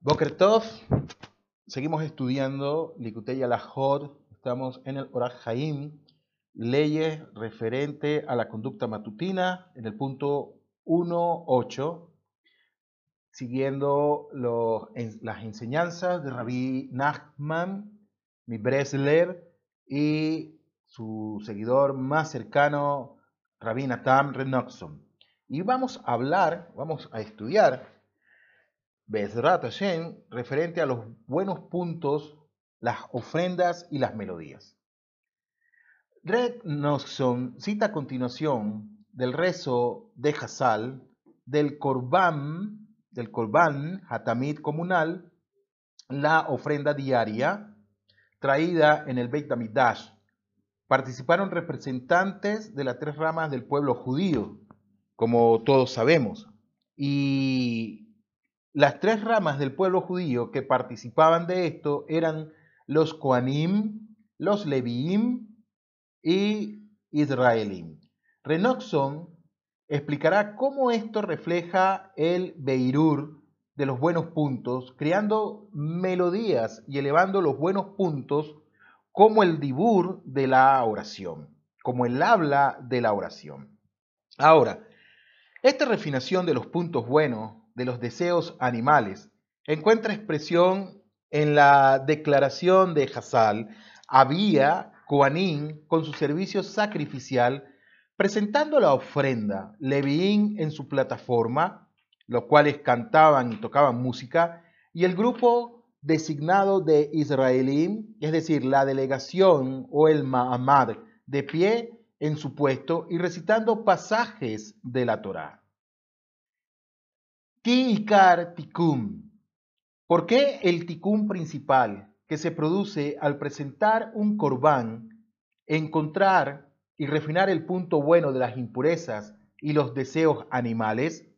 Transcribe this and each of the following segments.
Boker Tov, seguimos estudiando Likutei Alajot, estamos en el Orach Haim, leyes referente a la conducta matutina, en el punto 1.8, siguiendo las enseñanzas de Rabbi Nachman, mi Bresler, y su seguidor más cercano, Rabbi Natam Renoxon. Y vamos a hablar, vamos a estudiar Bezrat Hashem, referente a los buenos puntos, las ofrendas y las melodías. Greg Noxon cita a continuación del rezo de Hassal, del Korban, del Korban Hatamid comunal, la ofrenda diaria traída en el Beit HaMikdash. Participaron representantes de las tres ramas del pueblo judío, como todos sabemos, y las tres ramas del pueblo judío que participaban de esto eran los Koanim, los Leviim y Israelim. Renoxon explicará cómo esto refleja el Beirur de los buenos puntos, creando melodías y elevando los buenos puntos como el dibur de la oración, como el habla de la oración. Ahora, esta refinación de los puntos buenos de los deseos animales encuentra expresión en la declaración de Hassal, había Koanín con su servicio sacrificial presentando la ofrenda, Leviín en su plataforma, los cuales cantaban y tocaban música, y el grupo designado de Israelim, es decir, la delegación o el Mahamad, de pie en su puesto y recitando pasajes de la Torá. Tikar Tikum. ¿Por qué el tikum principal que se produce al presentar un corbán, encontrar y refinar el punto bueno de las impurezas y los deseos animales?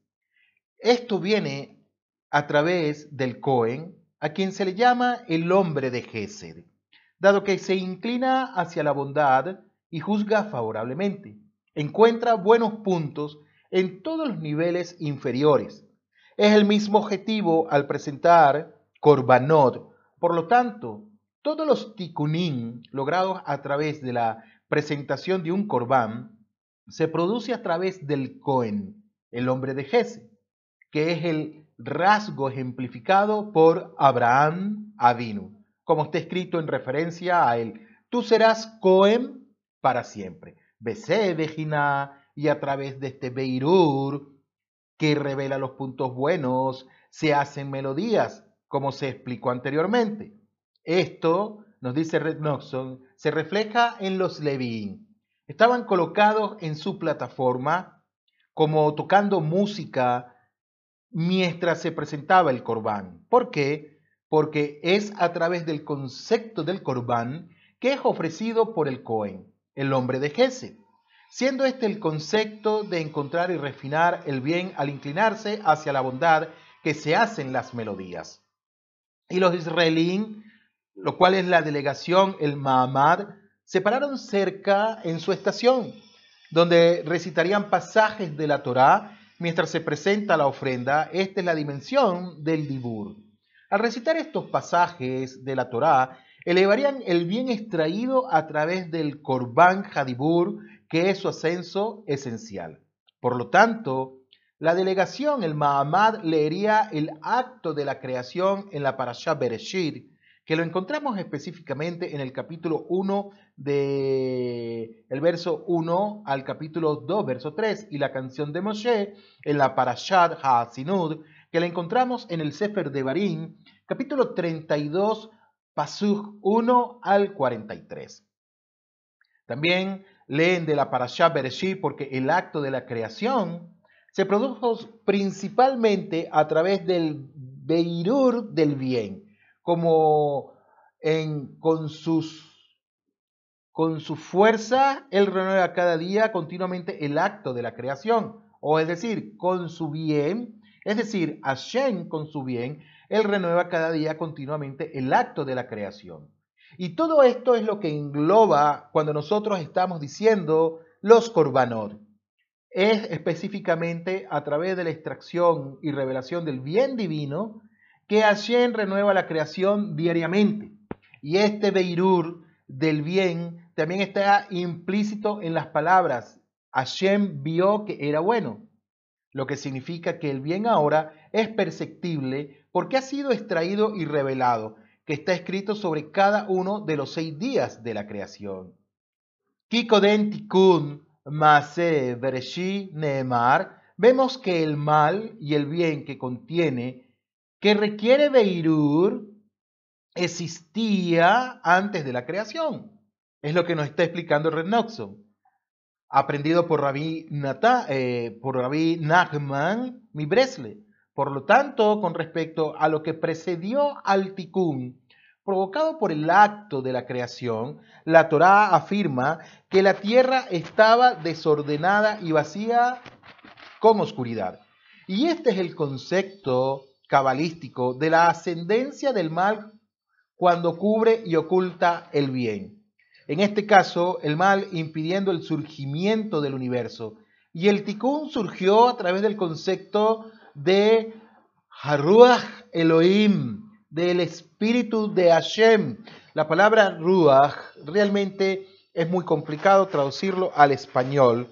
Esto viene a través del Cohen, a quien se le llama el hombre de Gesed, dado que se inclina hacia la bondad y juzga favorablemente. Encuentra buenos puntos en todos los niveles inferiores es el mismo objetivo al presentar Korbanot. Por lo tanto, todos los tikkunim logrados a través de la presentación de un Korban se produce a través del Cohen, el hombre de Jesse, que es el rasgo ejemplificado por Abraham Avinu, como está escrito en referencia a él. Tú serás Cohen para siempre. Besé, y a través de este Beirur que revela los puntos buenos, se hacen melodías, como se explicó anteriormente. Esto, nos dice Red Noxon, se refleja en los Levín. Estaban colocados en su plataforma como tocando música mientras se presentaba el corbán. ¿Por qué? Porque es a través del concepto del corbán que es ofrecido por el Cohen, el hombre de Gesed siendo este el concepto de encontrar y refinar el bien al inclinarse hacia la bondad que se hacen las melodías. Y los israelíes, lo cual es la delegación, el Mahamad, se pararon cerca en su estación, donde recitarían pasajes de la Torá mientras se presenta la ofrenda. Esta es la dimensión del Dibur. Al recitar estos pasajes de la Torá, elevarían el bien extraído a través del Korban Hadibur que es su ascenso esencial. Por lo tanto, la delegación, el Mahamad, leería el acto de la creación en la Parashá Bereshit, que lo encontramos específicamente en el capítulo 1 de el verso 1 al capítulo 2, verso 3, y la canción de Moshe en la Parashat HaSinud, que la encontramos en el Sefer de Barín, capítulo 32, Pasuch 1 al 43. También leen de la Parashá Bereshit porque el acto de la creación se produjo principalmente a través del Beirur del bien, como en, con, sus, con su fuerza, Él renueva cada día continuamente el acto de la creación, o es decir, con su bien, es decir, Hashem con su bien, Él renueva cada día continuamente el acto de la creación. Y todo esto es lo que engloba cuando nosotros estamos diciendo los korbanot. Es específicamente a través de la extracción y revelación del bien divino que Hashem renueva la creación diariamente. Y este Beirur del bien también está implícito en las palabras. Hashem vio que era bueno, lo que significa que el bien ahora es perceptible porque ha sido extraído y revelado, que está escrito sobre cada uno de los seis días de la creación. Kikoden Tikun Mase Bereshi Neemar, vemos que el mal y el bien que contiene, que requiere Beirur, existía antes de la creación. Es lo que nos está explicando Red aprendido por Rabí, Nata, eh, por Rabí Nachman mi Bresle. Por lo tanto, con respecto a lo que precedió al Tikkun, provocado por el acto de la creación, la Torá afirma que la tierra estaba desordenada y vacía con oscuridad. Y este es el concepto cabalístico de la ascendencia del mal cuando cubre y oculta el bien. En este caso, el mal impidiendo el surgimiento del universo. Y el tikkun surgió a través del concepto de Haruach Elohim, del espíritu de Hashem. La palabra Ruach realmente es muy complicado traducirlo al español,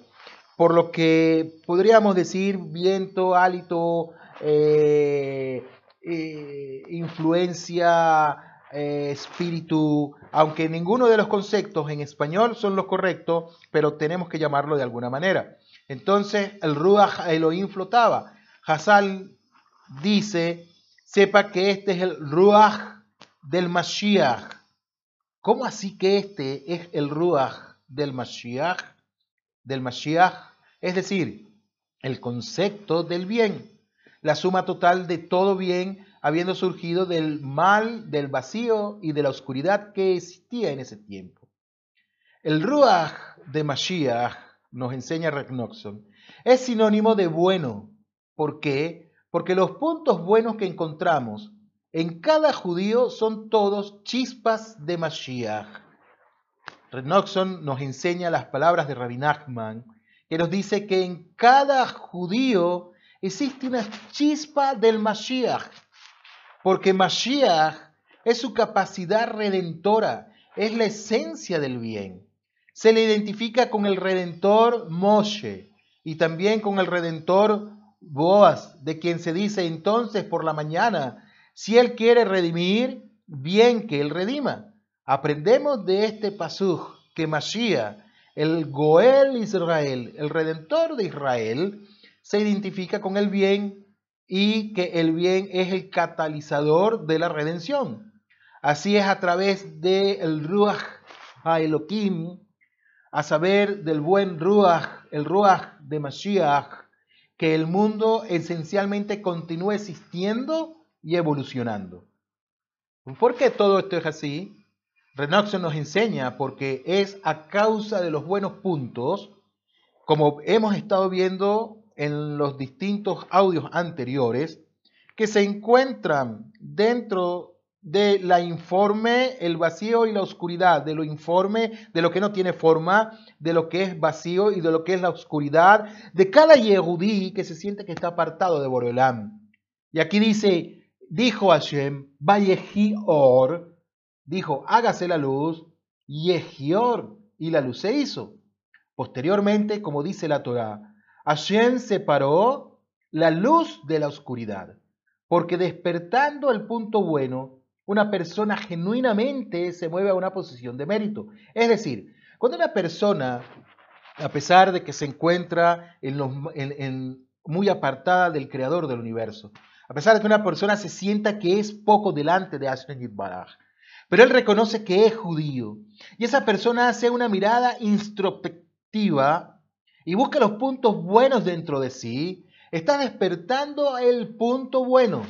por lo que podríamos decir viento, hálito, eh, eh, influencia, eh, espíritu, aunque ninguno de los conceptos en español son los correctos, pero tenemos que llamarlo de alguna manera. Entonces el Ruach Elohim flotaba. Hassal dice, sepa que este es el Ruach del Mashiach. ¿Cómo así que este es el Ruach del Mashiach? Del Mashiach, es decir, el concepto del bien, la suma total de todo bien habiendo surgido del mal, del vacío y de la oscuridad que existía en ese tiempo. El Ruach de Mashiach, nos enseña Regnoxon, es sinónimo de bueno. ¿Por qué? Porque los puntos buenos que encontramos en cada judío son todos chispas de Mashiach. Regnoxon nos enseña las palabras de Rabbi Nachman, que nos dice que en cada judío existe una chispa del Mashiach porque Mashiach es su capacidad redentora, es la esencia del bien. Se le identifica con el redentor Moshe y también con el redentor Boaz, de quien se dice entonces por la mañana, si él quiere redimir, bien que él redima. Aprendemos de este pasuj que Mashiach, el Goel Israel, el redentor de Israel, se identifica con el bien y que el bien es el catalizador de la redención. Así es a través del Ruach a Elohim, a saber del buen Ruach, el Ruach de Mashiach, que el mundo esencialmente continúa existiendo y evolucionando. ¿Por qué todo esto es así? Renoxon nos enseña porque es a causa de los buenos puntos, como hemos estado viendo en los distintos audios anteriores que se encuentran dentro de la informe, el vacío y la oscuridad, de lo informe, de lo que no tiene forma, de lo que es vacío y de lo que es la oscuridad, de cada yehudí que se siente que está apartado de Boreolam. Y aquí dice, dijo Hashem, Vayehi Or, dijo, hágase la luz, Yehior, y la luz se hizo. Posteriormente, como dice la Torah, Hashem separó la luz de la oscuridad, porque despertando el punto bueno, una persona genuinamente se mueve a una posición de mérito. Es decir, cuando una persona, a pesar de que se encuentra en muy apartada del creador del universo, a pesar de que una persona se sienta que es poco delante de Hashem Baraj, pero él reconoce que es judío, y esa persona hace una mirada introspectiva y busca los puntos buenos dentro de sí, está despertando el punto bueno.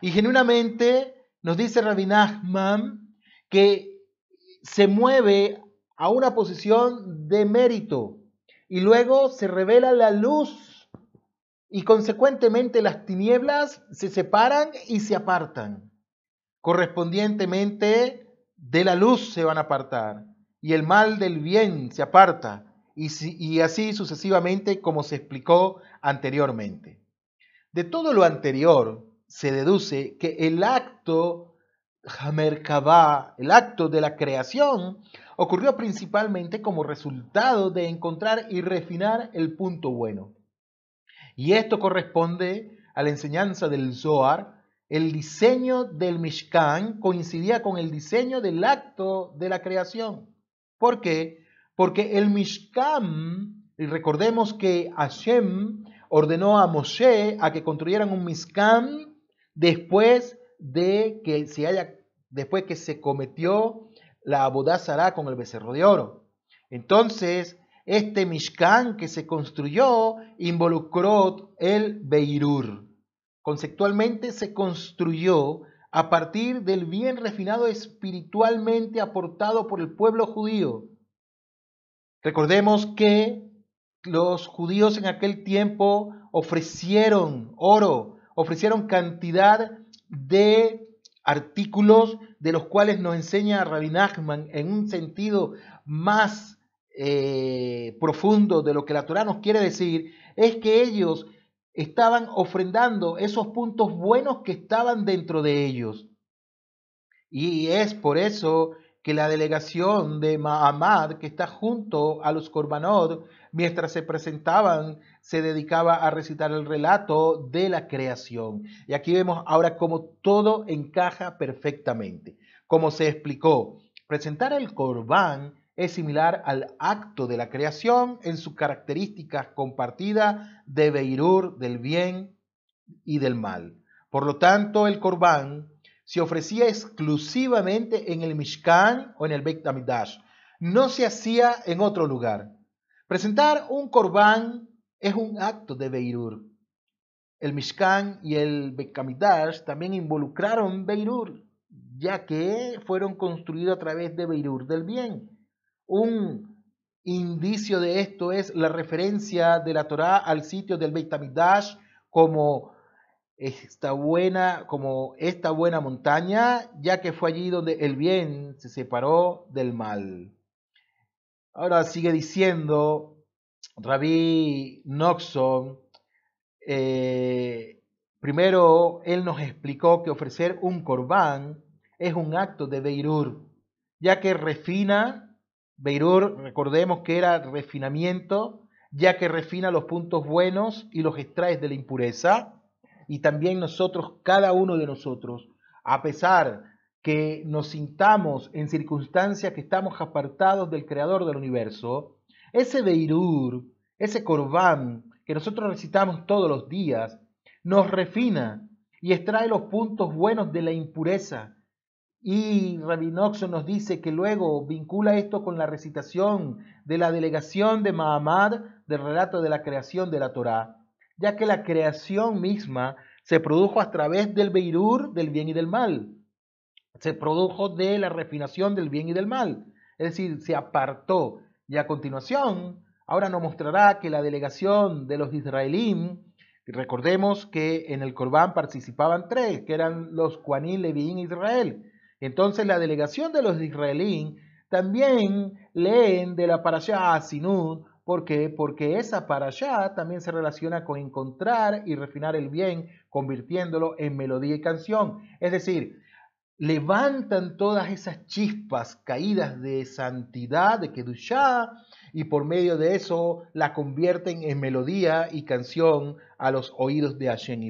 Y genuinamente nos dice Rabbi que se mueve a una posición de mérito y luego se revela la luz y consecuentemente las tinieblas se separan y se apartan. Correspondientemente de la luz se van a apartar y el mal del bien se aparta y, así sucesivamente como se explicó anteriormente. De todo lo anterior, se deduce que el acto Hamerkabah, el acto de la creación, ocurrió principalmente como resultado de encontrar y refinar el punto bueno. Y esto corresponde a la enseñanza del Zohar. El diseño del Mishkan coincidía con el diseño del acto de la creación. ¿Por qué? Porque el Mishkan, y recordemos que Hashem ordenó a Moshe a que construyeran un Mishkan después de que se haya, después que se cometió la abodazara con el becerro de oro. Entonces, este Mishkan que se construyó involucró el Beirur. Conceptualmente se construyó a partir del bien refinado espiritualmente aportado por el pueblo judío. Recordemos que los judíos en aquel tiempo ofrecieron oro, ofrecieron cantidad de artículos de los cuales nos enseña Rabbi Nachman en un sentido más eh, profundo de lo que la Torah nos quiere decir, es que ellos estaban ofrendando esos puntos buenos que estaban dentro de ellos. Y es por eso que la delegación de Mahamad, que está junto a los Korbanot, mientras se presentaban, se dedicaba a recitar el relato de la creación. Y aquí vemos ahora cómo todo encaja perfectamente. Como se explicó, presentar el Korban es similar al acto de la creación en sus características compartidas de Beirur, del bien y del mal. Por lo tanto, el Korban se ofrecía exclusivamente en el Mishkan o en el Beit HaMikdash. No se hacía en otro lugar. Presentar un Korban es un acto de Beirur. El Mishkan y el Beit HaMikdash también involucraron Beirur, ya que fueron construidos a través de Beirur del bien. Un indicio de esto es la referencia de la Torá al sitio del Beit HaMikdash como esta buena, como esta buena montaña, ya que fue allí donde el bien se separó del mal. Ahora sigue diciendo Rabbi Noxon, eh, primero él nos explicó que ofrecer un corbán es un acto de Beirur, ya que refina Beirur, recordemos que era refinamiento, ya que refina los puntos buenos y los extraes de la impureza. Y también nosotros, cada uno de nosotros, a pesar que nos sintamos en circunstancias que estamos apartados del Creador del universo, ese Beirur, ese Corbán que nosotros recitamos todos los días, nos refina y extrae los puntos buenos de la impureza y Rabinoxo nos dice que luego vincula esto con la recitación de la delegación de Mahamad del relato de la creación de la Torá, ya que la creación misma se produjo a través del Beirur del bien y del mal. Se produjo de la refinación del bien y del mal. Es decir, se apartó. Y a continuación, ahora nos mostrará que la delegación de los israelíes, recordemos que en el Corbán participaban tres, que eran los Juanín, Levín e Israel. Entonces la delegación de los israelíes también leen de la parashá Asinud. ¿Por qué? Porque esa parashá también se relaciona con encontrar y refinar el bien, convirtiéndolo en melodía y canción. Es decir, levantan todas esas chispas caídas de santidad, de Kedushá, y por medio de eso la convierten en melodía y canción a los oídos de Hashem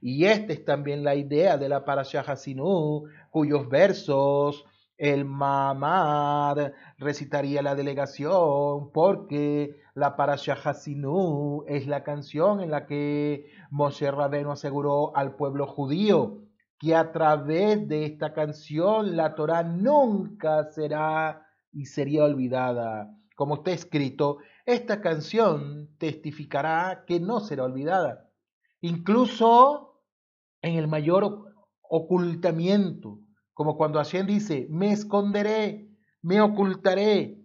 y esta es también la idea de la Parashah Hasinú, cuyos versos el Mamad recitaría la delegación, porque la Parashah Hasinú es la canción en la que Moshe Rabenu aseguró al pueblo judío que a través de esta canción la Torah nunca será y sería olvidada. Como está escrito, esta canción testificará que no será olvidada. Incluso en el mayor ocultamiento, como cuando Hashem dice, me esconderé, me ocultaré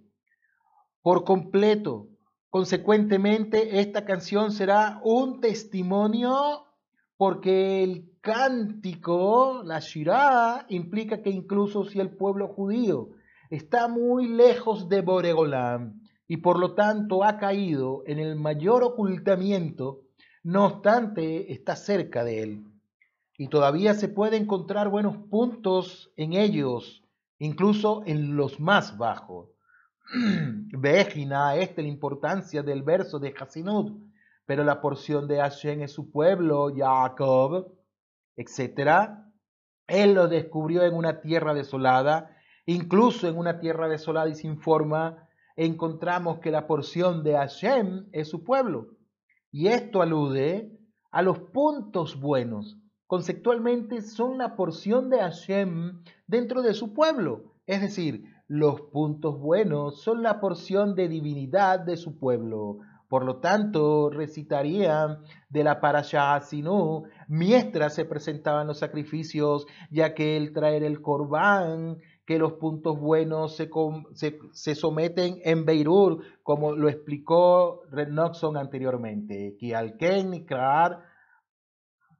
por completo. Consecuentemente, esta canción será un testimonio porque el cántico, la Shirah, implica que incluso si el pueblo judío está muy lejos de Boregolam y por lo tanto ha caído en el mayor ocultamiento, no obstante está cerca de él. y todavía se puede encontrar buenos puntos en ellos, incluso en los más bajos. Vejina, esta es la importancia del verso de Hasinut, pero la porción de Hashem es su pueblo, Jacob, etc. Él lo descubrió en una tierra desolada, incluso en una tierra desolada y sin forma, encontramos que la porción de Hashem es su pueblo. Y esto alude a los puntos buenos. Conceptualmente son la porción de Hashem dentro de su pueblo. Es decir, los puntos buenos son la porción de divinidad de su pueblo. Por lo tanto, recitaría de la Parashah Sinú mientras se presentaban los sacrificios, ya que el traer el corbán, que los puntos buenos se, se, someten en Beirut, como lo explicó Red Noxon anteriormente.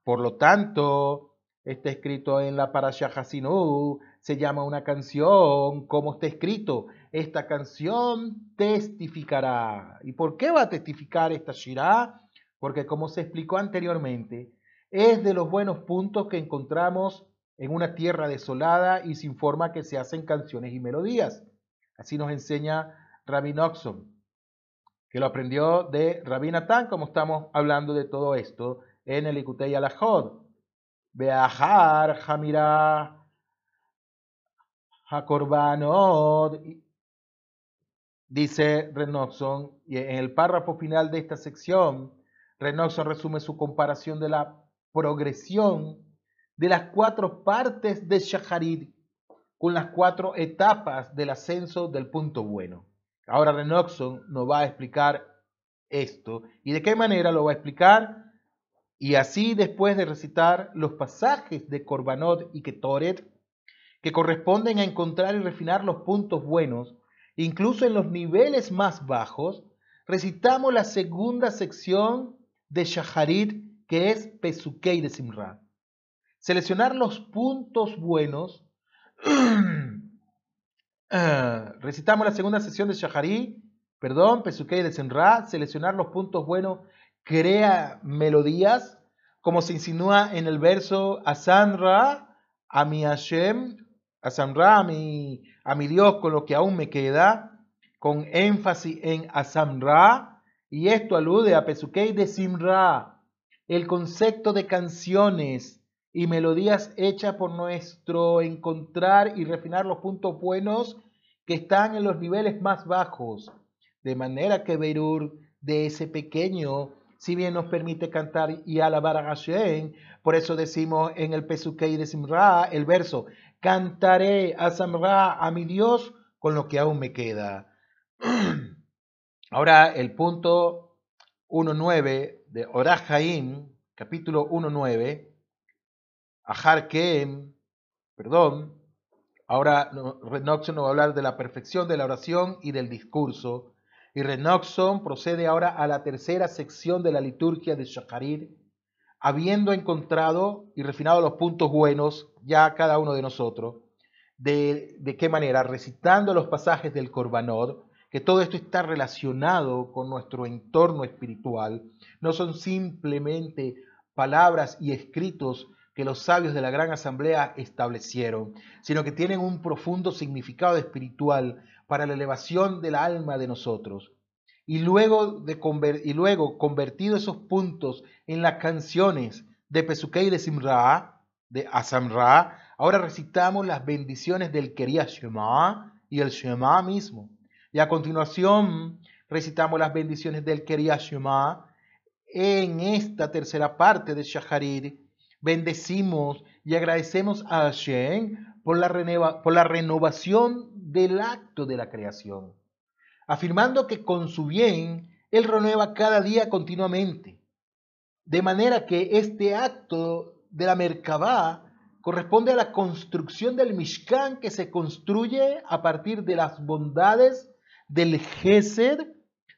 Por lo tanto, está escrito en la Parashah Hasinú, se llama una canción, como está escrito, esta canción testificará. ¿Y por qué va a testificar esta Shirah? Porque como se explicó anteriormente, es de los buenos puntos que encontramos en una tierra desolada y sin forma que se hacen canciones y melodías. Así nos enseña Rabbi Noxon, que lo aprendió de Rabbi Natán, como estamos hablando de todo esto en el Ikutei Alajod. Beahar, Hamira, Hakorbanot, dice Renoxon, y en el párrafo final de esta sección, Renoxon resume su comparación de la progresión de las cuatro partes de Shaharid con las cuatro etapas del ascenso del punto bueno. Ahora Renoxon nos va a explicar esto. ¿Y de qué manera lo va a explicar? Y así después de recitar los pasajes de Korbanot y Ketoret, que corresponden a encontrar y refinar los puntos buenos, incluso en los niveles más bajos, recitamos la segunda sección de Shaharit, que es Pesukei de Simra. Seleccionar los puntos buenos. Ah, recitamos la segunda sección de Shaharit, perdón, Pesukei de Simra, seleccionar los puntos buenos crea melodías, como se insinúa en el verso Asanra, a mi Hashem, a Samra, a mi, a mi Dios, con lo que aún me queda, con énfasis en Asamra, y esto alude a Pesukei de Simra, el concepto de canciones y melodías hechas por nuestro encontrar y refinar los puntos buenos que están en los niveles más bajos, de manera que Beirur de ese pequeño, si bien nos permite cantar y alabar a Hashem, por eso decimos en el Pesukei de Simra, el verso, Cantaré a Samra, a mi Dios, con lo que aún me queda. Ahora el punto 1.9 de Orahaim, capítulo 1.9, Ajar perdón, ahora Renoxon nos va a hablar de la perfección de la oración y del discurso. Y Renoxon procede ahora a la tercera sección de la liturgia de Shacharit, habiendo encontrado y refinado los puntos buenos ya cada uno de nosotros, de, de qué manera, recitando los pasajes del Corbanot, que todo esto está relacionado con nuestro entorno espiritual, no son simplemente palabras y escritos que los sabios de la gran asamblea establecieron, sino que tienen un profundo significado espiritual para la elevación del alma de nosotros. Y luego, de y luego convertido esos puntos en las canciones de Pesukei de Simra, de Asamra, ahora recitamos las bendiciones del Keria Shema y el Shema mismo. Y a continuación recitamos las bendiciones del Keria Shema. En esta tercera parte de Shaharit bendecimos y agradecemos a Hashem por la, por la renovación del acto de la creación afirmando que con su bien Él renueva cada día continuamente. De manera que este acto de la Merkabah corresponde a la construcción del Mishkan que se construye a partir de las bondades del Gesed,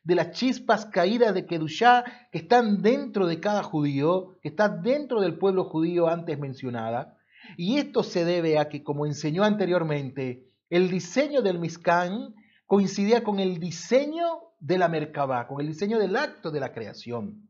de las chispas caídas de Kedushá que están dentro de cada judío, que está dentro del pueblo judío antes mencionada. Y esto se debe a que, como enseñó anteriormente, el diseño del Mishkan coincidía con el diseño de la Merkabah, con el diseño del acto de la creación.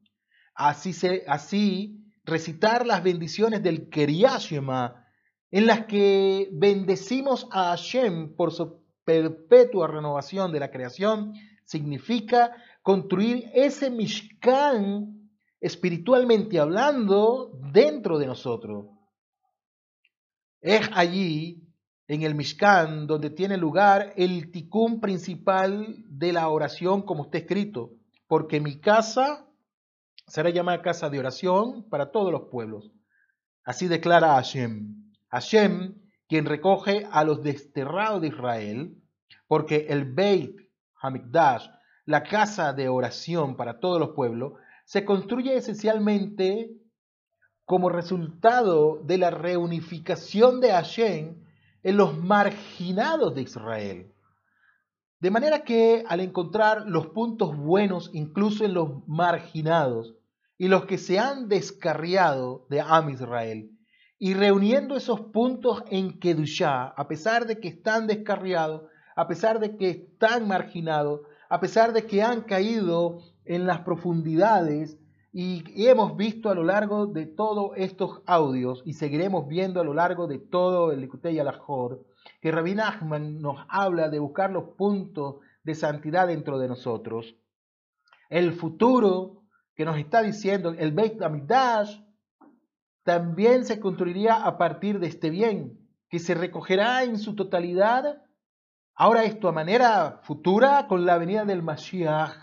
Así, se, así recitar las bendiciones del Keriashema, en las que bendecimos a Hashem por su perpetua renovación de la creación, significa construir ese Mishkan espiritualmente hablando dentro de nosotros. Es allí, en el Mishkan, donde tiene lugar el ticún principal de la oración, como está escrito, porque mi casa será llamada casa de oración para todos los pueblos. Así declara Hashem. Hashem, quien recoge a los desterrados de Israel, porque el Beit Hamikdash, la casa de oración para todos los pueblos, se construye esencialmente como resultado de la reunificación de Hashem en los marginados de Israel. De manera que al encontrar los puntos buenos incluso en los marginados y los que se han descarriado de Am Israel, y reuniendo esos puntos en Kedushá, a pesar de que están descarriados, a pesar de que están marginados, a pesar de que han caído en las profundidades y, hemos visto a lo largo de todos estos audios y seguiremos viendo a lo largo de todo el Likutei Alajor, que Rabbi Nachman nos habla de buscar los puntos de santidad dentro de nosotros. El futuro que nos está diciendo el Beit Amidash también se construiría a partir de este bien, que se recogerá en su totalidad Ahora esto a manera futura con la venida del Mashiach,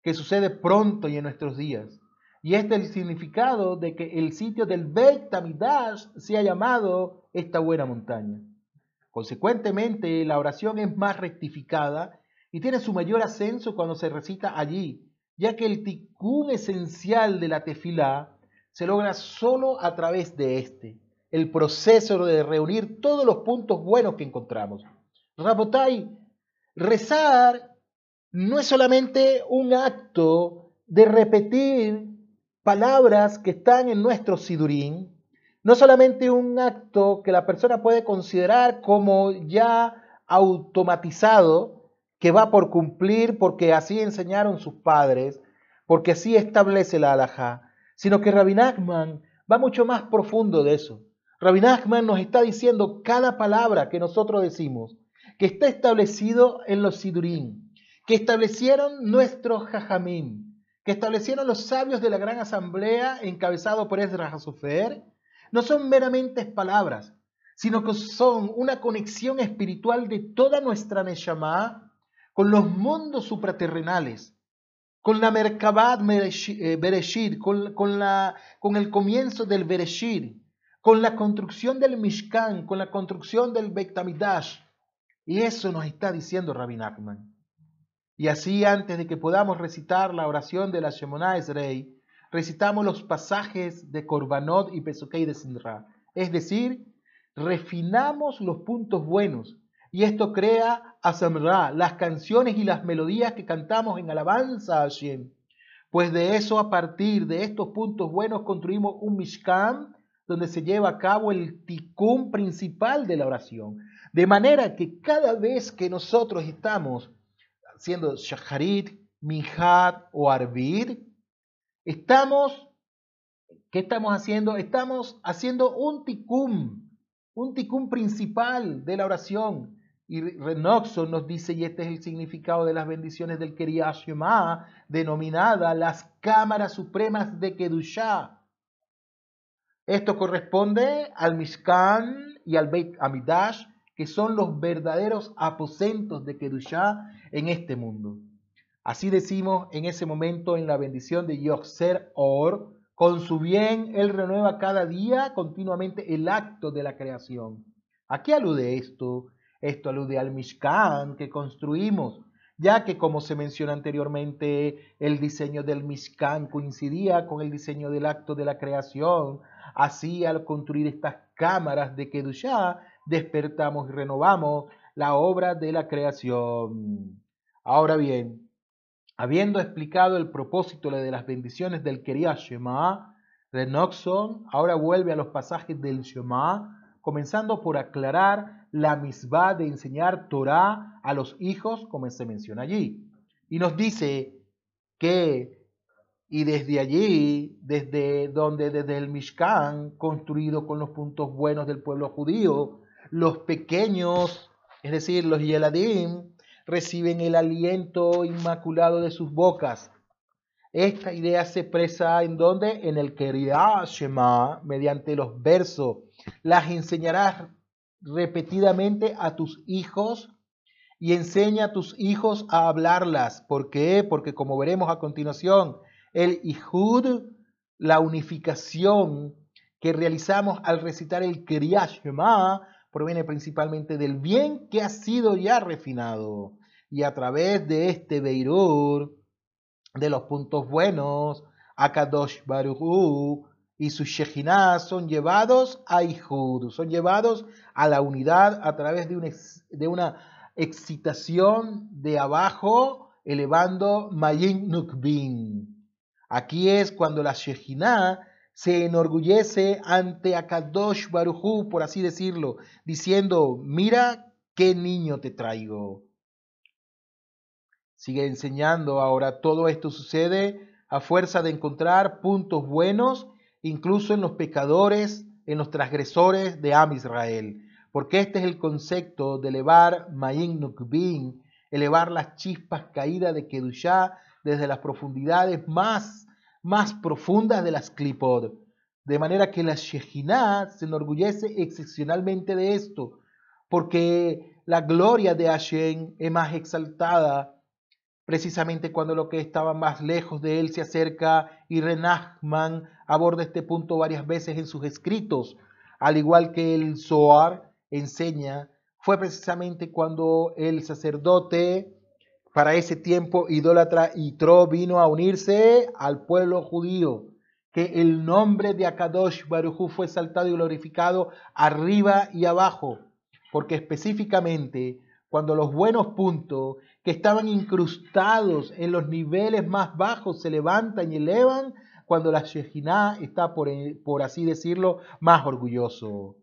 que sucede pronto y en nuestros días. Y este es el significado de que el sitio del Beit Tamidash sea llamado esta buena montaña. Consecuentemente, la oración es más rectificada y tiene su mayor ascenso cuando se recita allí, ya que el tikkun esencial de la tefilá se logra solo a través de este, el proceso de reunir todos los puntos buenos que encontramos. Rabotai, rezar no es solamente un acto de repetir palabras que están en nuestro sidurín, no solamente un acto que la persona puede considerar como ya automatizado, que va por cumplir porque así enseñaron sus padres, porque así establece la alajá, sino que Rabbi Nachman va mucho más profundo de eso. Rabbi Nachman nos está diciendo cada palabra que nosotros decimos, que está establecido en los Sidurín, que establecieron nuestros Jajamim, que establecieron los sabios de la gran asamblea encabezado por Ezra Hasofer, no son meramente palabras, sino que son una conexión espiritual de toda nuestra Neshama con los mundos supraterrenales, con la Merkabat eh, Bereshit, con, con, la, con el comienzo del Bereshit, con la construcción del Mishkan, con la construcción del Bektamidash, y eso nos está diciendo Rabbi Nachman. Y así, antes de que podamos recitar la oración de la Shemona Esrei, recitamos los pasajes de Korbanot y Pesukei de Sindra. Es decir, refinamos los puntos buenos. Y esto crea Asamra, las canciones y las melodías que cantamos en alabanza a Hashem. Pues de eso, a partir de estos puntos buenos, construimos un Mishkan donde se lleva a cabo el tikkun principal de la oración. De manera que cada vez que nosotros estamos haciendo shaharit, mihad o arbid, estamos, ¿qué estamos haciendo? Estamos haciendo un tikkun, un tikkun principal de la oración. Y Renoxon nos dice, y este es el significado de las bendiciones del Keriyashima, denominada las cámaras supremas de Kedushah. Esto corresponde al Mishkan y al Beit Amidash, que son los verdaderos aposentos de Kedushá en este mundo. Así decimos en ese momento en la bendición de Yoxer Or, con su bien Él renueva cada día continuamente el acto de la creación. ¿A qué alude esto? Esto alude al Mishkan que construimos, ya que como se menciona anteriormente, el diseño del Mishkan coincidía con el diseño del acto de la creación. Así al construir estas cámaras de Kedushá, despertamos y renovamos la obra de la creación. Ahora bien, habiendo explicado el propósito de las bendiciones del Keria Shema, Renoxon ahora vuelve a los pasajes del Shema, comenzando por aclarar la misma de enseñar Torah a los hijos, como se menciona allí. Y nos dice que Y desde allí, desde donde, desde el Mishkan, construido con los puntos buenos del pueblo judío, los pequeños, es decir, los Yeladim, reciben el aliento inmaculado de sus bocas. Esta idea se expresa en donde? En el Keria Shema, mediante los versos. Las enseñarás repetidamente a tus hijos y enseña a tus hijos a hablarlas. ¿Por qué? Porque como veremos a continuación, el Ihud, la unificación que realizamos al recitar el Kriyat Shema, proviene principalmente del bien que ha sido ya refinado. Y a través de este Beirur, de los puntos buenos, Akadosh Baruch y su Shejinah son llevados a Ihud, son llevados a la unidad a través de una, de una excitación de abajo, elevando Mayin Nukbin. Aquí es cuando la Shejinah se enorgullece ante Akadosh Baruchu, por así decirlo, diciendo, mira qué niño te traigo. Sigue enseñando ahora, todo esto sucede a fuerza de encontrar puntos buenos, incluso en los pecadores, en los transgresores de Am Israel porque este es el concepto de elevar Mayin Nukbin, elevar las chispas caídas de Kedushá desde las profundidades más, más profundas de las Klipod. De manera que la Shejinah se enorgullece excepcionalmente de esto, porque la gloria de Hashem es más exaltada precisamente cuando lo que estaba más lejos de él se acerca y Renachman aborda este punto varias veces en sus escritos, al igual que el Zohar enseña fue precisamente cuando el sacerdote para ese tiempo idólatra Yitro vino a unirse al pueblo judío, que el nombre de Akadosh Barujú fue saltado y glorificado arriba y abajo, porque específicamente cuando los buenos puntos que estaban incrustados en los niveles más bajos se levantan y elevan, cuando la Shejinah está, por, por así decirlo, más orgulloso.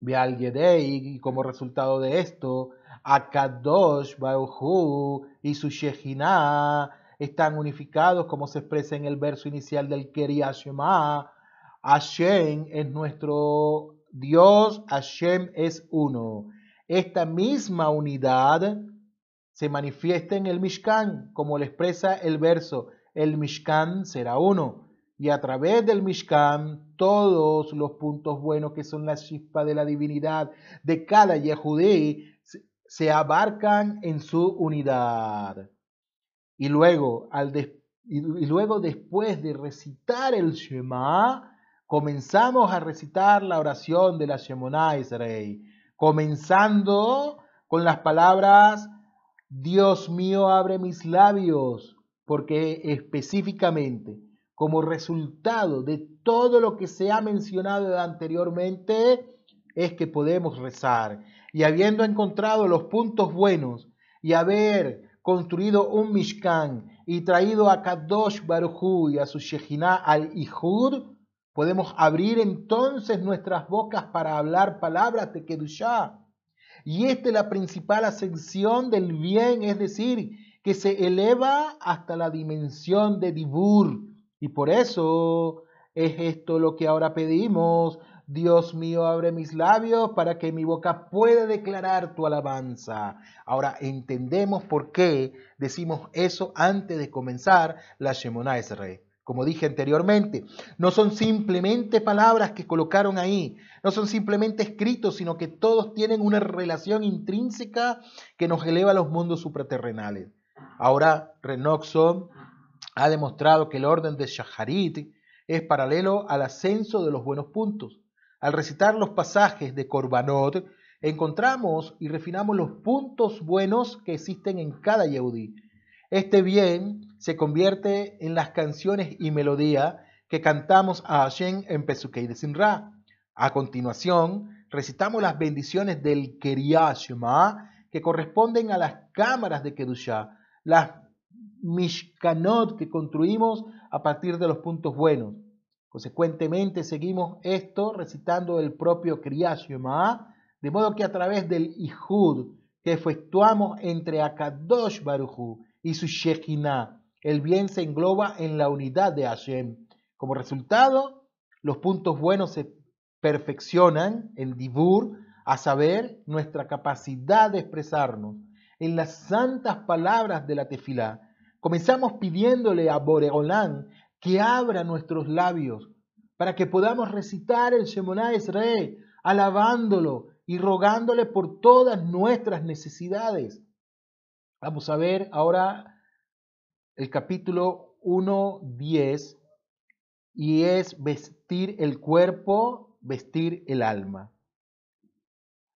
Y como resultado de esto, Akadosh Bauhu y su Shejinah están unificados, como se expresa en el verso inicial del Keriah Shema. Hashem es nuestro Dios, Hashem es uno. Esta misma unidad se manifiesta en el Mishkan, como le expresa el verso, el Mishkan será uno y a través del Mishkan todos los puntos buenos que son la chispa de la divinidad de cada Yehudí se abarcan en su unidad. Y luego, al y luego después de recitar el Shema, comenzamos a recitar la oración de la Shemonah Israel, comenzando con las palabras, Dios mío, abre mis labios, porque específicamente como resultado de todo lo que se ha mencionado anteriormente, es que podemos rezar. Y habiendo encontrado los puntos buenos y haber construido un Mishkan y traído a Kadosh Baruchu y a su Shejinah al Ihud, podemos abrir entonces nuestras bocas para hablar palabras de Kedushah. Y esta es la principal ascensión del bien, es decir, que se eleva hasta la dimensión de Dibur, y por eso es esto lo que ahora pedimos. Dios mío, abre mis labios para que mi boca pueda declarar tu alabanza. Ahora entendemos por qué decimos eso antes de comenzar la Shemona Esre. Como dije anteriormente, no son simplemente palabras que colocaron ahí, no son simplemente escritos, sino que todos tienen una relación intrínseca que nos eleva a los mundos supraterrenales. Ahora, Renoxon ha demostrado que el orden de Shaharit es paralelo al ascenso de los buenos puntos. Al recitar los pasajes de Korbanot, encontramos y refinamos los puntos buenos que existen en cada Yehudi. Este bien se convierte en las canciones y melodía que cantamos a Hashem en Pesukei de Sinra. A continuación, recitamos las bendiciones del Shema que corresponden a las cámaras de Kedushah, las Mishkanot que construimos a partir de los puntos buenos. Consecuentemente, seguimos esto recitando el propio Kriyat de modo que a través del Ihud que efectuamos entre Akadosh Baruchu y su Shekhinah el bien se engloba en la unidad de Hashem. Como resultado, los puntos buenos se perfeccionan en Dibur, a saber, nuestra capacidad de expresarnos en las santas palabras de la tefilá. Comenzamos pidiéndole a Boreolán que abra nuestros labios para que podamos recitar el Shemonah Esre, alabándolo y rogándole por todas nuestras necesidades. Vamos a ver ahora el capítulo 1.10 y es vestir el cuerpo, vestir el alma.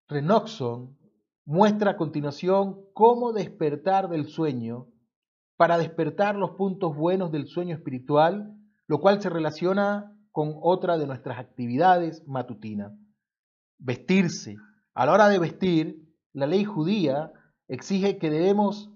Renoxon muestra a continuación cómo despertar del sueño para despertar los puntos buenos del sueño espiritual, lo cual se relaciona con otra de nuestras actividades matutinas. Vestirse. A la hora de vestir, la ley judía exige que debemos,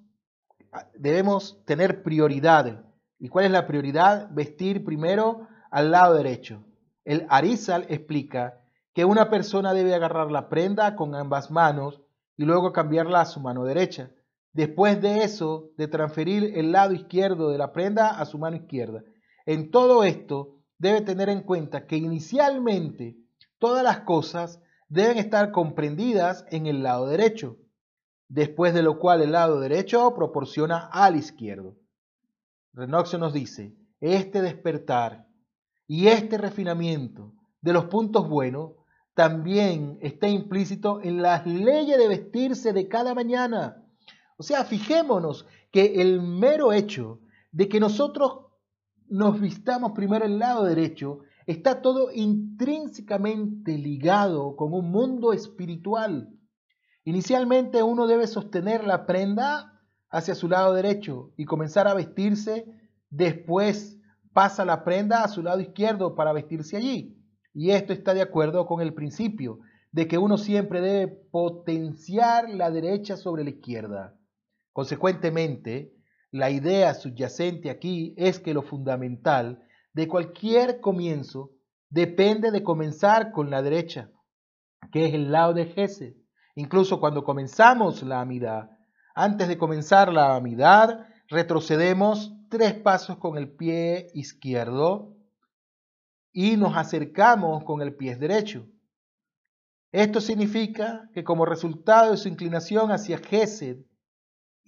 debemos tener prioridad. ¿Y cuál es la prioridad? Vestir primero al lado derecho. El Arizal explica que una persona debe agarrar la prenda con ambas manos y luego cambiarla a su mano derecha. Después de eso, de transferir el lado izquierdo de la prenda a su mano izquierda. En todo esto, debe tener en cuenta que inicialmente todas las cosas deben estar comprendidas en el lado derecho, después de lo cual el lado derecho proporciona al izquierdo. Renoxio nos dice, este despertar y este refinamiento de los puntos buenos también está implícito en las leyes de vestirse de cada mañana. O sea, fijémonos que el mero hecho de que nosotros nos vistamos primero el lado derecho está todo intrínsecamente ligado con un mundo espiritual. Inicialmente uno debe sostener la prenda hacia su lado derecho y comenzar a vestirse, después pasa la prenda a su lado izquierdo para vestirse allí. Y esto está de acuerdo con el principio de que uno siempre debe potenciar la derecha sobre la izquierda. Consecuentemente, la idea subyacente aquí es que lo fundamental de cualquier comienzo depende de comenzar con la derecha, que es el lado de Gesed. Incluso cuando comenzamos la amidad, antes de comenzar la amidad, retrocedemos tres pasos con el pie izquierdo y nos acercamos con el pie derecho. Esto significa que como resultado de su inclinación hacia Gesed,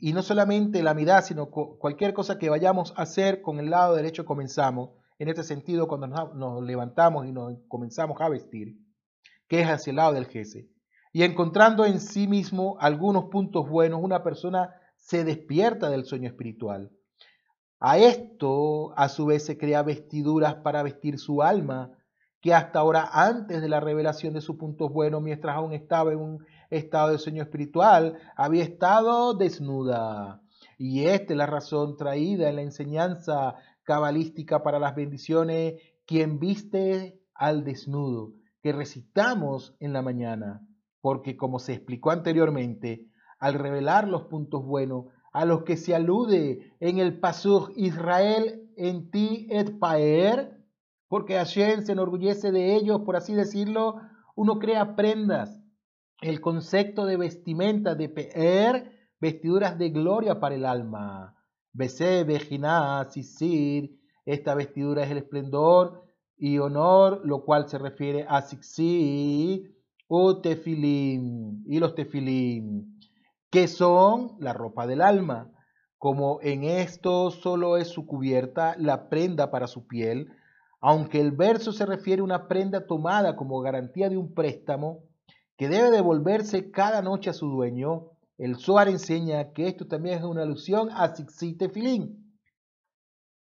y no solamente la mirada, sino cualquier cosa que vayamos a hacer con el lado derecho comenzamos, en este sentido cuando nos, levantamos y nos comenzamos a vestir, que es hacia el lado del Gesed. Y encontrando en sí mismo algunos puntos buenos, una persona se despierta del sueño espiritual. A esto, a su vez, se crea vestiduras para vestir su alma, que hasta ahora, antes de la revelación de sus puntos buenos, mientras aún estaba en un estado de sueño espiritual, había estado desnuda. Y esta es la razón traída en la enseñanza cabalística para las bendiciones, quien viste al desnudo, que recitamos en la mañana, porque como se explicó anteriormente, al revelar los puntos buenos, a los que se alude en el Pasur Israel en ti et paer, porque Hashem se enorgullece de ellos, por así decirlo, uno crea prendas. El concepto de vestimenta de peer, vestiduras de gloria para el alma. Bese, Bejina, Sisir, esta vestidura es el esplendor y honor, lo cual se refiere a Sixi o Tefilim y los Tefilim que son la ropa del alma. Como en esto solo es su cubierta, la prenda para su piel, aunque el verso se refiere a una prenda tomada como garantía de un préstamo que debe devolverse cada noche a su dueño, el Zohar enseña que esto también es una alusión a Sixi Tefilín.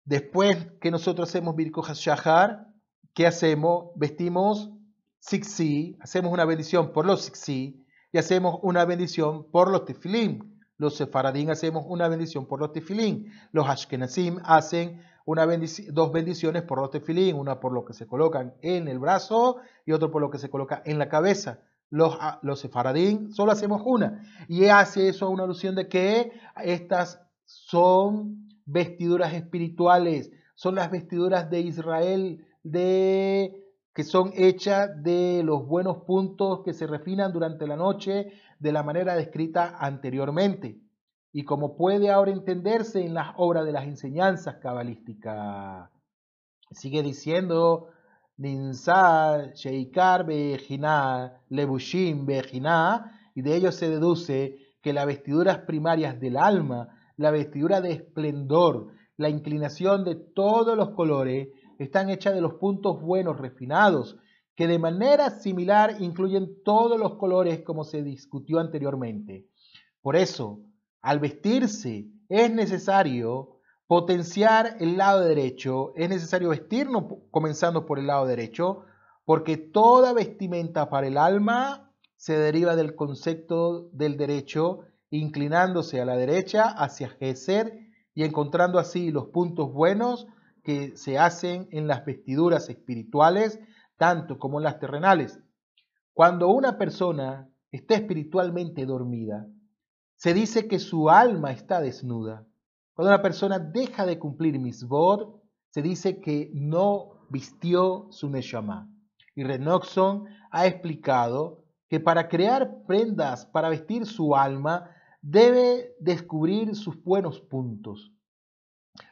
Después que nosotros hacemos Birko Shahar, ¿qué hacemos? Vestimos Sixi, hacemos una bendición por los Sixi, y hacemos una bendición por los tefilim. Los sefaradín hacemos una bendición por los tefilín. Los ashkenazim hacen dos bendiciones por los tefilín, una por lo que se colocan en el brazo y otro por lo que se coloca en la cabeza. Los, ah, los sefaradín solo hacemos una. Y hace eso una alusión de que estas son vestiduras espirituales, son las vestiduras de Israel, de que son hechas de los buenos puntos que se refinan durante la noche de la manera descrita anteriormente. y como puede ahora entenderse en las obras de las enseñanzas cabalísticas. Sigue diciendo, Ninsa, Sheikar, Bejina, Lebushim, Bejina, y de ello se deduce que las vestiduras primarias del alma, la vestidura de esplendor, la inclinación de todos los colores, están hechas de los puntos buenos refinados, que de manera similar incluyen todos los colores como se discutió anteriormente. Por eso, al vestirse es necesario potenciar el lado derecho, es necesario vestirnos comenzando por el lado derecho, porque toda vestimenta para el alma se deriva del concepto del derecho, inclinándose a la derecha hacia Gesed y encontrando así los puntos buenos que se hacen en las vestiduras espirituales, tanto como en las terrenales. Cuando una persona está espiritualmente dormida, se dice que su alma está desnuda. Cuando una persona deja de cumplir misbod, se dice que no vistió su neshama. Y Renoxon ha explicado que para crear prendas para vestir su alma debe descubrir sus buenos puntos.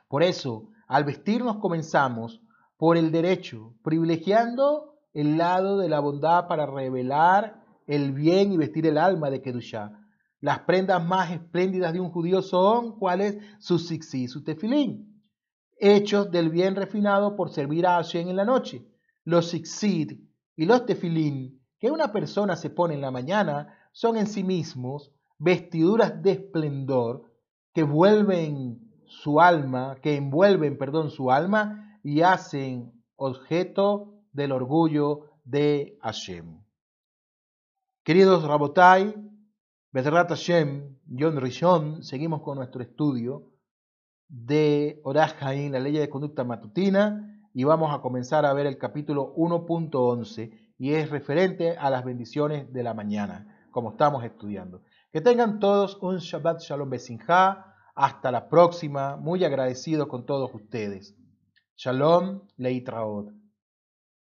Por eso, al vestirnos comenzamos por el derecho, privilegiando el lado de la bondad para revelar el bien y vestir el alma de Kedushá. Las prendas más espléndidas de un judío son, ¿cuáles? Su sixi, su tefilín, hechos del bien refinado por servir a Hashem en la noche. Los sixid y los tefilín que una persona se pone en la mañana son en sí mismos vestiduras de esplendor que vuelven su alma, que envuelven, perdón, su alma y hacen objeto del orgullo de Hashem. Queridos Rabotai, Bezrat Hashem, John Rishon, seguimos con nuestro estudio de Orajain, la ley de conducta matutina, y vamos a comenzar a ver el capítulo 1.11 y es referente a las bendiciones de la mañana, como estamos estudiando. Que tengan todos un Shabbat Shalom Besinja. Hasta la próxima. Muy agradecido con todos ustedes. Shalom Leitraod.